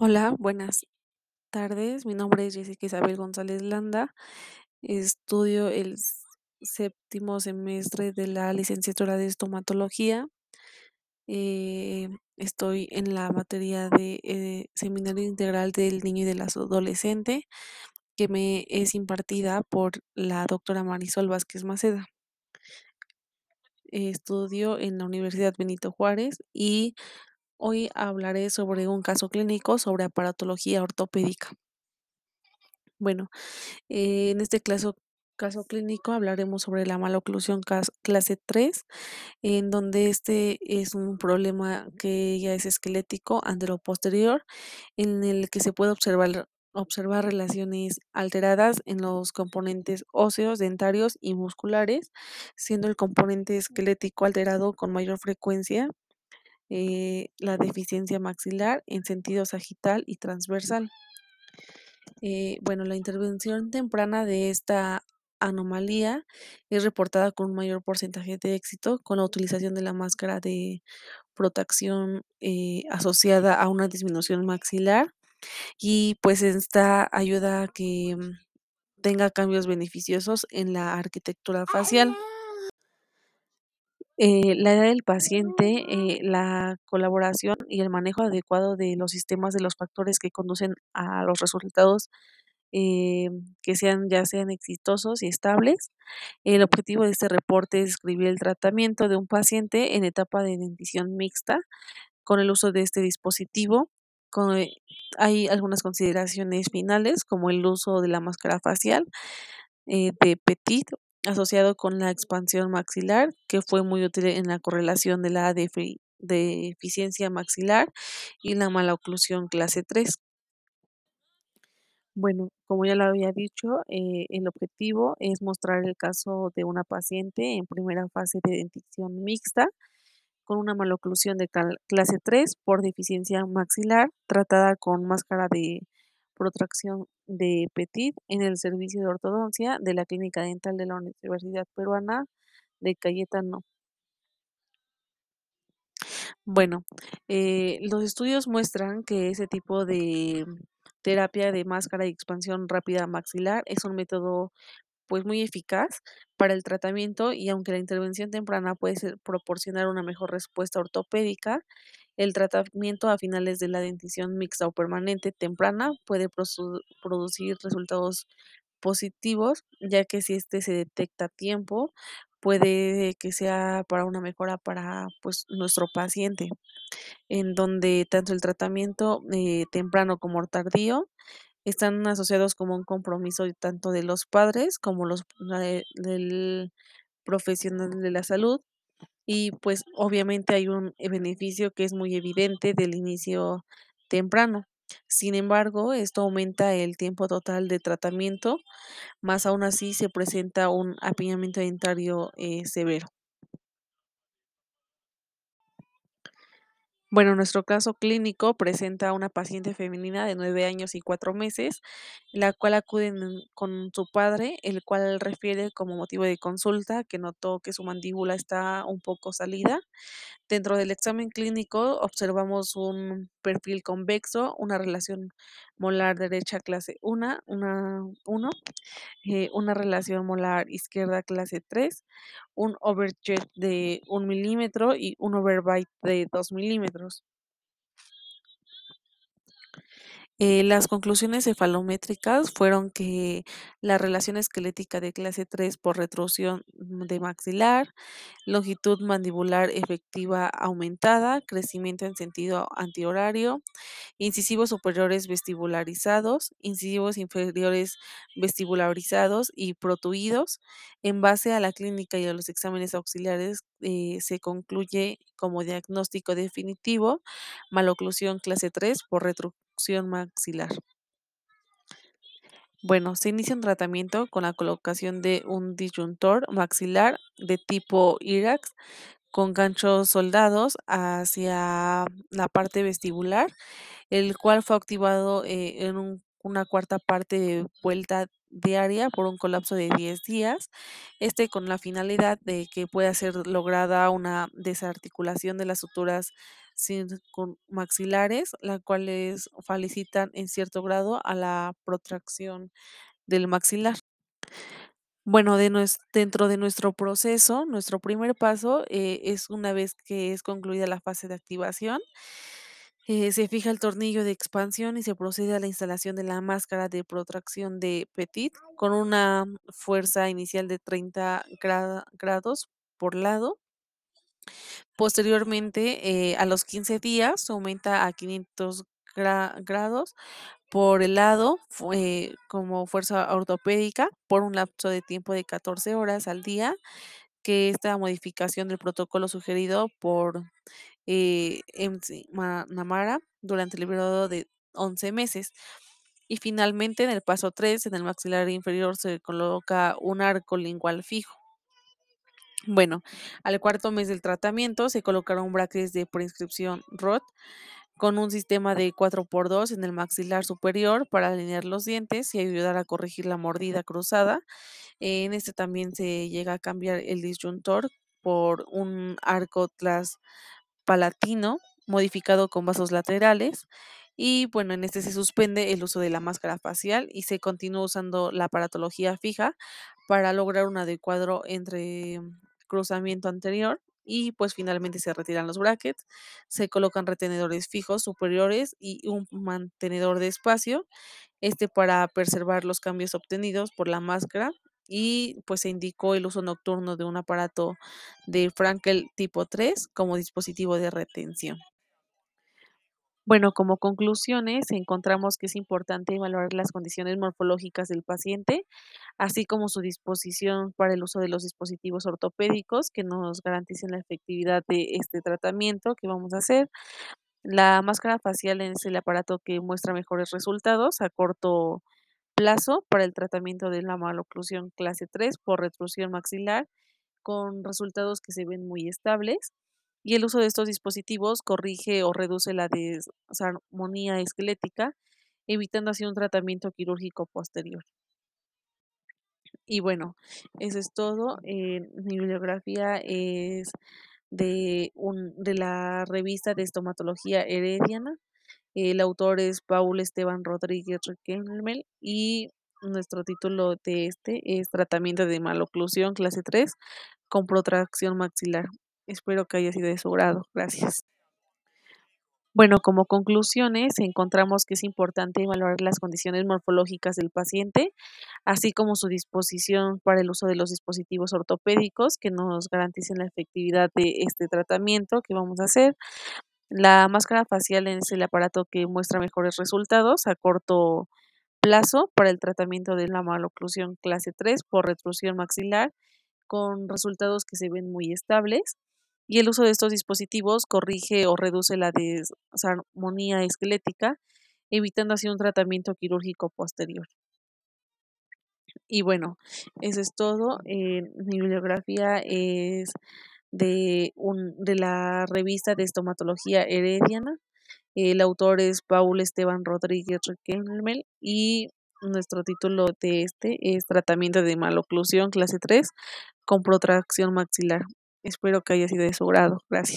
Hola, buenas tardes. Mi nombre es Jessica Isabel González Landa. Estudio el séptimo semestre de la licenciatura de estomatología. Eh, estoy en la materia de eh, Seminario Integral del Niño y del Adolescente, que me es impartida por la doctora Marisol Vázquez Maceda. Estudio en la Universidad Benito Juárez y hoy hablaré sobre un caso clínico sobre aparatología ortopédica. Bueno, Eh, en este caso, caso clínico hablaremos sobre la maloclusión clase 3, en donde este es un problema que ya es esquelético anteroposterior, en el que se puede observar, observar relaciones alteradas en los componentes óseos, dentarios y musculares, siendo el componente esquelético alterado con mayor frecuencia. Eh, la deficiencia maxilar en sentido sagital y transversal. Eh, bueno, la intervención temprana de esta anomalía es reportada con un mayor porcentaje de éxito con la utilización de la máscara de protección eh, asociada a una disminución maxilar y pues esta ayuda a que mm, tenga cambios beneficiosos en la arquitectura facial. Eh, la edad del paciente, eh, la colaboración y el manejo adecuado de los sistemas de los factores que conducen a los resultados eh, que sean ya sean exitosos y estables. El objetivo de este reporte es escribir el tratamiento de un paciente en etapa de dentición mixta con el uso de este dispositivo. Hay algunas consideraciones finales, como el uso de la máscara facial de Petit asociado con la expansión maxilar, que fue muy útil en la correlación de la defi- deficiencia maxilar y la maloclusión clase 3. Bueno, como ya lo había dicho, eh, el objetivo es mostrar el caso de una paciente en primera fase de dentición mixta con una maloclusión de clase 3 por deficiencia maxilar, tratada con máscara de protracción de Petit en el servicio de ortodoncia de la Clínica Dental de la Universidad Peruana de Cayetano. Bueno, eh, los estudios muestran que ese tipo de terapia de máscara y expansión rápida maxilar es un método pues muy eficaz para el tratamiento y aunque la intervención temprana puede ser- proporcionar una mejor respuesta ortopédica, el tratamiento a finales de la dentición mixta o permanente temprana puede producir resultados positivos, ya que si este se detecta a tiempo, puede que sea para una mejora para pues nuestro paciente, en donde tanto el tratamiento eh, temprano como tardío están asociados como un compromiso tanto de los padres como los eh, del profesional de la salud y pues obviamente hay un eh, beneficio que es muy evidente del inicio temprano. Sin embargo, esto aumenta el tiempo total de tratamiento, más aún así se presenta un apiñamiento dentario eh, severo. Bueno, nuestro caso clínico presenta a una paciente femenina de 9 años y 4 meses, la cual acude con su padre, el cual refiere como motivo de consulta que notó que su mandíbula está un poco salida. Dentro del examen clínico observamos un perfil convexo, una relación molar derecha clase 1, una, 1, eh, una relación molar izquierda clase 3, un overjet de un milímetro y un overbite de 2 milímetros. Eh, las conclusiones cefalométricas fueron que la relación esquelética de clase 3 por retrusión mm, de maxilar, longitud mandibular efectiva aumentada, crecimiento en sentido antihorario, incisivos superiores vestibularizados, incisivos inferiores vestibularizados y protuidos. En base a la clínica y a los exámenes auxiliares, eh, se concluye como diagnóstico definitivo maloclusión clase 3 por maxilar. Bueno, se inicia un tratamiento con la colocación de un disyuntor maxilar de tipo IRAX con ganchos soldados hacia la parte vestibular el cual fue activado eh, en un- una cuarta parte de vuelta diaria por un colapso de 10 días, este con la finalidad de que pueda ser lograda una desarticulación de las suturas circunmaxilares, la cuales facilitan en cierto grado a la protracción del maxilar. Bueno, de nues dentro de nuestro proceso, nuestro primer paso, eh, es una vez que es concluida la fase de activación, eh, se fija el tornillo de expansión y se procede a la instalación de la máscara de protracción de Petit con una fuerza inicial de 30 gra grados por lado. Posteriormente, eh, a los 15 días aumenta a 500 gra grados por el lado, fue como fuerza ortopédica por un lapso de tiempo de 14 horas al día, que esta modificación del protocolo sugerido por, eh, MC McNamara durante el periodo de 11 meses. Y finalmente, en el paso 3, en el maxilar inferior se coloca un arco lingual fijo. Bueno, al cuarto mes del tratamiento se colocaron brackets de prescripción Roth con un sistema de 4 por 2 en el maxilar superior para alinear los dientes y ayudar a corregir la mordida cruzada. En este también se llega a cambiar el disyuntor por un arco traspalatino modificado con vasos laterales y, bueno, en este se suspende el uso de la máscara facial y se continúa usando la aparatología fija para lograr un adecuado entre cruzamiento anterior y, pues, finalmente se retiran los brackets, se colocan retenedores fijos superiores y un mantenedor de espacio, este para preservar los cambios obtenidos por la máscara y, pues, se indicó el uso nocturno de un aparato de Frankel tipo 3 como dispositivo de retención. Bueno, como conclusiones, encontramos que es importante evaluar las condiciones morfológicas del paciente, así como su disposición para el uso de los dispositivos ortopédicos que nos garanticen la efectividad de este tratamiento que vamos a hacer. La máscara facial es el aparato que muestra mejores resultados a corto plazo para el tratamiento de la maloclusión clase 3 por retrusión maxilar, con resultados que se ven muy estables, y el uso de estos dispositivos corrige o reduce la desarmonía esquelética, evitando así un tratamiento quirúrgico posterior. Y bueno, eso es todo, eh, mi bibliografía es de un de la revista de estomatología Herediana, el autor es Paul Esteban Rodríguez Riquelme y nuestro título de este es Tratamiento de maloclusión clase 3 con protracción maxilar. Espero que haya sido de su agrado. Gracias. Bueno, como conclusiones, encontramos que es importante evaluar las condiciones morfológicas del paciente, así como su disposición para el uso de los dispositivos ortopédicos que nos garanticen la efectividad de este tratamiento que vamos a hacer. La máscara facial es el aparato que muestra mejores resultados a corto plazo para el tratamiento de la maloclusión clase 3 por retrusión maxilar, con resultados que se ven muy estables, y el uso de estos dispositivos corrige o reduce la desarmonía esquelética, evitando así un tratamiento quirúrgico posterior. Y bueno, eso es todo, eh, mi bibliografía es de un de la revista de estomatología Herediana, el autor es Paul Esteban Rodríguez Riquelme y nuestro título de este es Tratamiento de maloclusión clase 3 con protracción maxilar. Espero que haya sido de su agrado. Gracias.